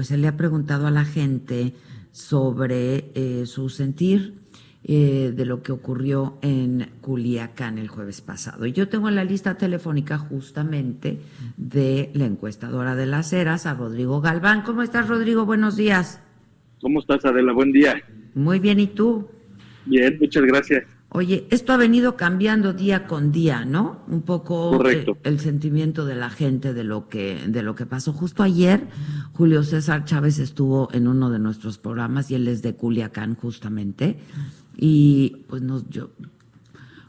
Pues él le ha preguntado a la gente sobre eh, su sentir eh, de lo que ocurrió en Culiacán el jueves pasado. Y yo tengo en la lista telefónica justamente de la encuestadora de las eras, a Rodrigo Galván. ¿Cómo estás, Rodrigo? Buenos días. ¿Cómo estás, Adela? Buen día. Muy bien, ¿y tú? Bien, muchas gracias. Oye, esto ha venido cambiando día con día, ¿no? Un poco el, sentimiento de la gente de lo que de lo que pasó. Justo ayer, Julio César Chávez estuvo en uno de nuestros programas y él es de Culiacán justamente y pues nos yo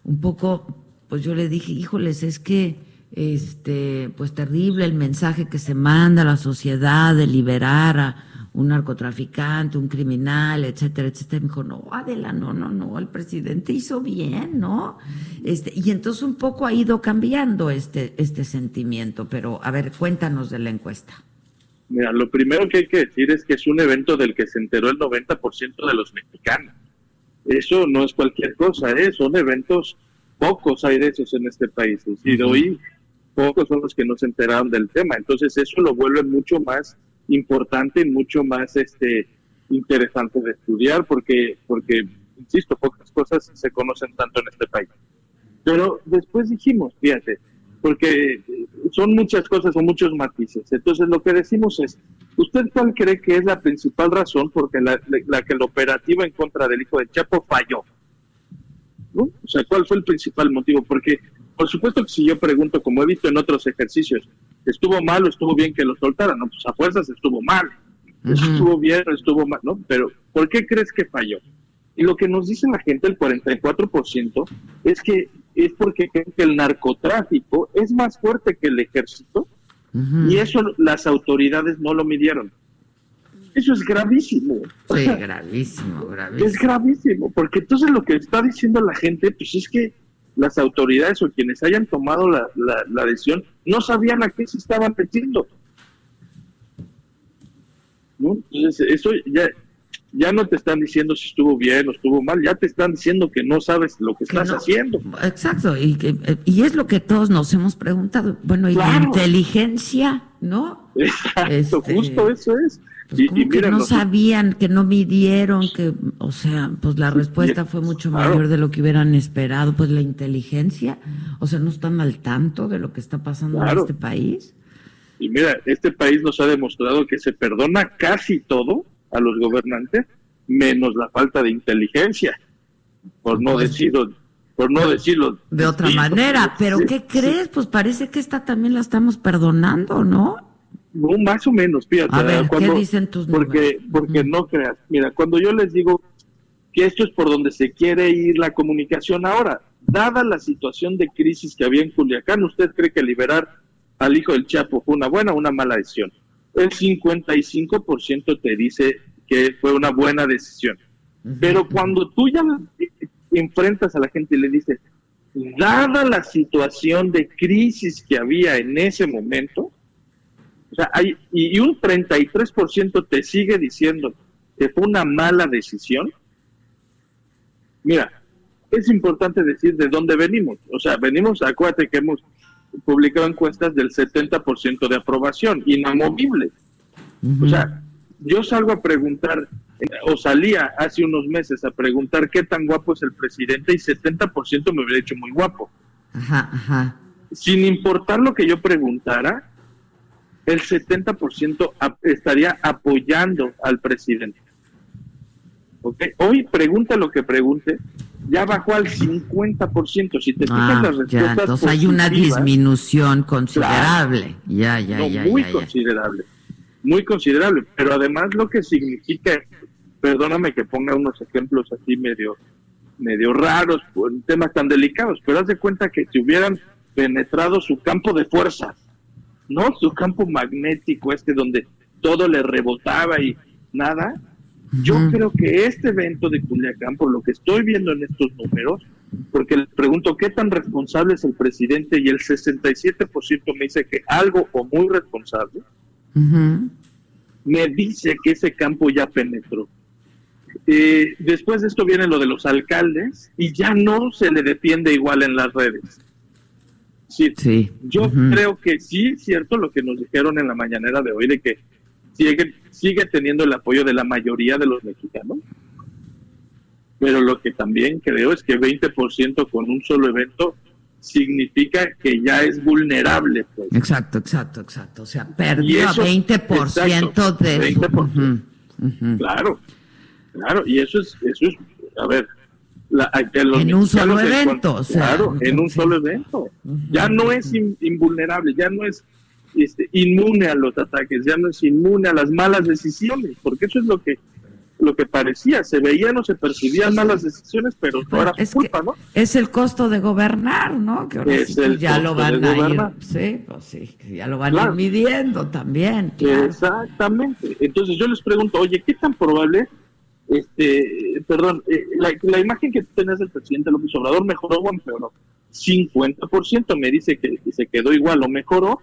un poco pues yo le dije, "Híjoles, es que este pues terrible el mensaje que se manda a la sociedad de liberar a un narcotraficante, un criminal, etcétera, etcétera. Me dijo, no, Adela, no, no, no, el presidente hizo bien, ¿no? Este, y entonces un poco ha ido cambiando este, este sentimiento, pero a ver, cuéntanos de la encuesta. Mira, lo primero que hay que decir es que es un evento del que se enteró el 90% de los mexicanos. Eso no es cualquier cosa, ¿eh? son eventos, pocos hay de esos en este país. Es decir, -huh. hoy pocos son los que no se enteraron del tema. Entonces eso lo vuelve mucho más importante mucho más este interesante de estudiar porque porque insisto pocas cosas se conocen tanto en este país. Pero después dijimos fíjate porque son muchas cosas o muchos matices. Entonces lo que decimos es usted cuál cree que es la principal razón porque la, la que el operativo en contra del hijo de Chapo falló ¿no? o sea cuál fue el principal motivo porque por supuesto que si yo pregunto como he visto en otros ejercicios estuvo mal o estuvo bien que lo soltaran, no, pues a fuerzas estuvo mal, uh -huh. estuvo bien o estuvo mal, ¿no? Pero, ¿por qué crees que falló? Y lo que nos dice la gente, el 44%, es que es porque creen que el narcotráfico es más fuerte que el ejército uh -huh. y eso las autoridades no lo midieron. Eso es gravísimo. Sí, gravísimo, gravísimo. Es gravísimo, porque entonces lo que está diciendo la gente, pues es que las autoridades o quienes hayan tomado la, la, la, decisión no sabían a qué se estaban metiendo. ¿No? Entonces, eso ya, ya no te están diciendo si estuvo bien o estuvo mal, ya te están diciendo que no sabes lo que, que estás no. haciendo. Exacto, y, y es lo que todos nos hemos preguntado. Bueno, y claro. la inteligencia, ¿no? Exacto, este... justo eso es. Pues y, y que no sabían, que no midieron, que, o sea, pues la respuesta fue mucho claro. mayor de lo que hubieran esperado, pues la inteligencia, o sea, no están al tanto de lo que está pasando claro. en este país. Y mira, este país nos ha demostrado que se perdona casi todo a los gobernantes, menos la falta de inteligencia, por no pues, decirlo, por no decirlo de otra manera. Pero sí, ¿qué crees? Pues parece que esta también la estamos perdonando, ¿no? No, más o menos, fíjate. A ver, cuando, ¿qué dicen tus Porque, porque uh -huh. no creas. Mira, cuando yo les digo que esto es por donde se quiere ir la comunicación ahora, dada la situación de crisis que había en Culiacán, ¿usted cree que liberar al hijo del Chapo fue una buena o una mala decisión? El 55% te dice que fue una buena decisión. Uh -huh. Pero cuando tú ya enfrentas a la gente y le dices, dada la situación de crisis que había en ese momento, o sea, hay, y un 33% te sigue diciendo que fue una mala decisión. Mira, es importante decir de dónde venimos. O sea, venimos, acuérdate que hemos publicado encuestas del 70% de aprobación, inamovible. Uh -huh. O sea, yo salgo a preguntar, o salía hace unos meses a preguntar qué tan guapo es el presidente y 70% me hubiera hecho muy guapo. Ajá, ajá. Sin importar lo que yo preguntara, el 70% estaría apoyando al presidente. ¿Okay? Hoy pregunta lo que pregunte, ya bajó al 50%. Si te fijas ah, las respuestas. Ya, entonces hay una disminución considerable. Claro, ya, ya, no, ya. Muy ya, considerable. Ya. Muy considerable. Pero además lo que significa, perdóname que ponga unos ejemplos así medio, medio raros, en temas tan delicados, pero haz de cuenta que si hubieran penetrado su campo de fuerza ¿no? Su campo magnético, este donde todo le rebotaba y nada. Yo creo que este evento de Culiacán, por lo que estoy viendo en estos números, porque le pregunto qué tan responsable es el presidente y el 67% me dice que algo o muy responsable, me dice que ese campo ya penetró. Eh, después de esto viene lo de los alcaldes y ya no se le defiende igual en las redes. Sí, Yo creo que sí es cierto lo que nos dijeron en la mañanera de hoy, de que sigue, sigue teniendo el apoyo de la mayoría de los mexicanos. Pero lo que también creo es que 20% con un solo evento significa que ya es vulnerable. Pues. Exacto, exacto, exacto. O sea, perdió 20% de... 20%. Claro, claro. Y eso es, eso es, a ver, en un solo evento. claro, en un solo evento. Ya no es invulnerable, ya no es este, inmune a los ataques, ya no es inmune a las malas decisiones, porque eso es lo que lo que parecía, se veían o se percibían malas decisiones, pero no era su culpa, ¿no? Es el costo de gobernar, ¿no? Que ya lo van a ir, sí, pues sí, ya lo van a ir midiendo también. Exactamente. Entonces yo les pregunto, oye, ¿qué tan probable este, perdón, eh, la, imagen que tenés del presidente López Obrador mejoró o empeoró. 50% me dice que, se quedó igual o mejoró,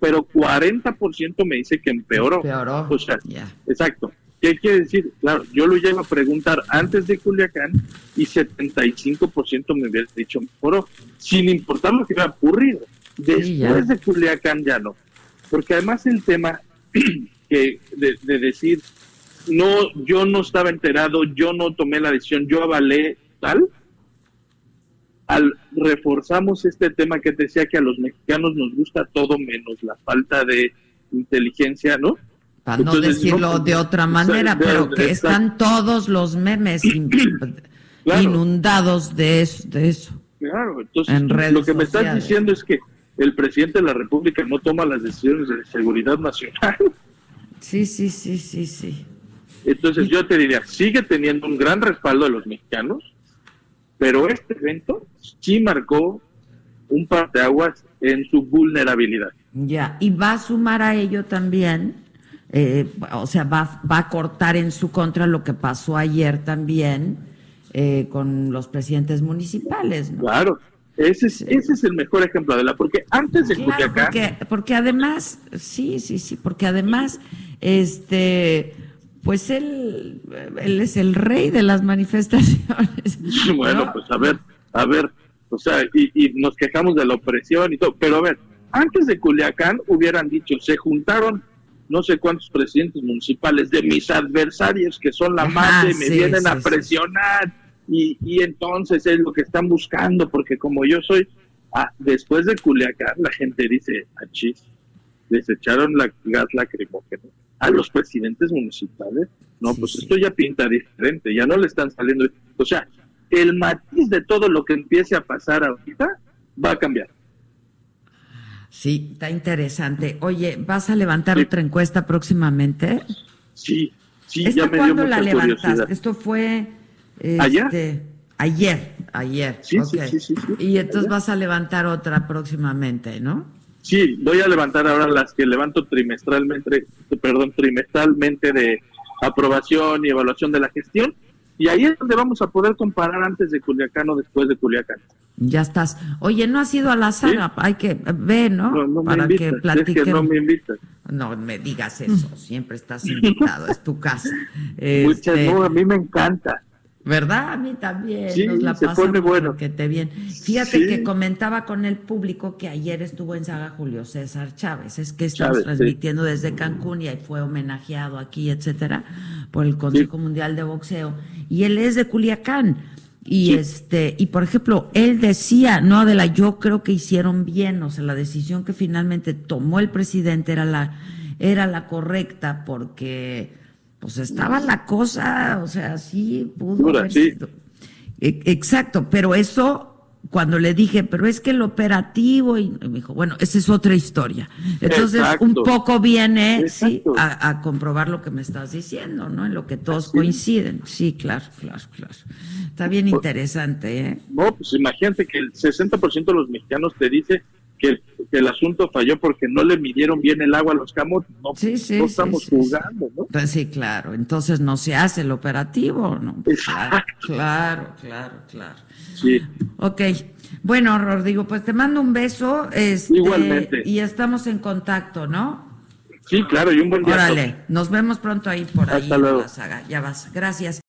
pero 40% me dice que empeoró. Empeoró. O sea, exacto. ¿Qué quiere decir? Claro, yo lo llevo a preguntar antes de Culiacán y 75% me hubiera dicho mejoró, sin importar lo que hubiera ocurrido. Después de Culiacán ya no. Porque además el tema que de decir no, yo no estaba enterado, yo no tomé la decisión, yo avalé tal, al reforzamos este tema que decía que a los mexicanos nos gusta todo menos la falta de inteligencia, ¿no? Para no decirlo de otra manera, pero que están todos los memes inundados de eso, de eso. Claro, entonces lo que me estás diciendo es que el presidente de la República no toma las decisiones de seguridad nacional. Sí, sí, sí, sí, sí. Entonces yo te diría, sigue teniendo un gran respaldo de los mexicanos, pero este evento sí marcó un par de aguas en su vulnerabilidad. Ya, y va a sumar a ello también, eh, o sea, va, va, a cortar en su contra lo que pasó ayer también eh, con los presidentes municipales. ¿no? Claro, ese es, ese es el mejor ejemplo de la, porque antes de claro, porque, porque además, sí, sí, sí, porque además, este pues él, él es el rey de las manifestaciones. Bueno, pues a ver, a ver, o sea, y, nos quejamos de la opresión y todo, pero a ver, antes de Culiacán hubieran dicho, se juntaron no sé cuántos presidentes municipales de mis adversarios que son la madre, me vienen a presionar y, y entonces es lo que están buscando, porque como yo soy, ah, después de Culiacán la gente dice, achis, les echaron la gas lacrimógeno a los presidentes municipales, no, pues esto ya pinta diferente, ya no le están saliendo. O sea, el matiz de todo lo que empiece a pasar ahorita va a cambiar. Sí, está interesante. Oye, ¿vas a levantar otra encuesta próximamente? Sí, sí, ya me dio mucha la levantaste? Esto fue este, ayer, ayer. Sí, sí, sí, Y entonces vas a levantar otra próximamente, ¿no? Sí, voy a levantar ahora las que levanto trimestralmente, perdón, trimestralmente de aprobación y evaluación de la gestión. Y ahí es donde vamos a poder comparar antes de Culiacán o después de Culiacán. Ya estás. Oye, no has ido a la sala, hay que ver, ¿no? No, no Para me que platiquen. que no me invitas. No me digas eso, siempre estás invitado, es tu casa. Muchas, no, a mí me encanta. ¿Verdad? A mí también. Nos la se bueno. Que te bien. Fíjate que comentaba con el público que ayer estuvo en Saga Julio César Chávez. Es que estamos transmitiendo desde Cancún y ahí fue homenajeado aquí, etcétera, por el Consejo Mundial de Boxeo. Y él es de Culiacán. Y este, y por ejemplo, él decía, no, Adela, yo creo que hicieron bien, o sea, la decisión que finalmente tomó el presidente era la, era la correcta, porque pues estaba la cosa, o sea, sí pudo haber Sido. E, exacto, pero eso cuando le dije, pero es que el operativo, y me dijo, bueno, esa es otra historia. Entonces, un poco viene sí, a, comprobar lo que me estás diciendo, ¿no? En lo que todos coinciden. Sí, claro, claro, claro. Está bien pues, interesante, ¿eh? No, pues imagínate que el 60% de los mexicanos te dice que, el asunto falló porque no le midieron bien el agua a los camotes. No, sí, sí, no estamos jugando, ¿no? Pues sí, claro. Entonces no se hace el operativo, ¿no? Claro, claro, claro, claro. Sí. Ok. Bueno, Rodrigo, pues te mando un beso. Este, Igualmente. Y estamos en contacto, ¿no? Sí, claro, y un buen día. Órale, nos vemos pronto ahí por ahí. Hasta luego. Ya vas. Gracias.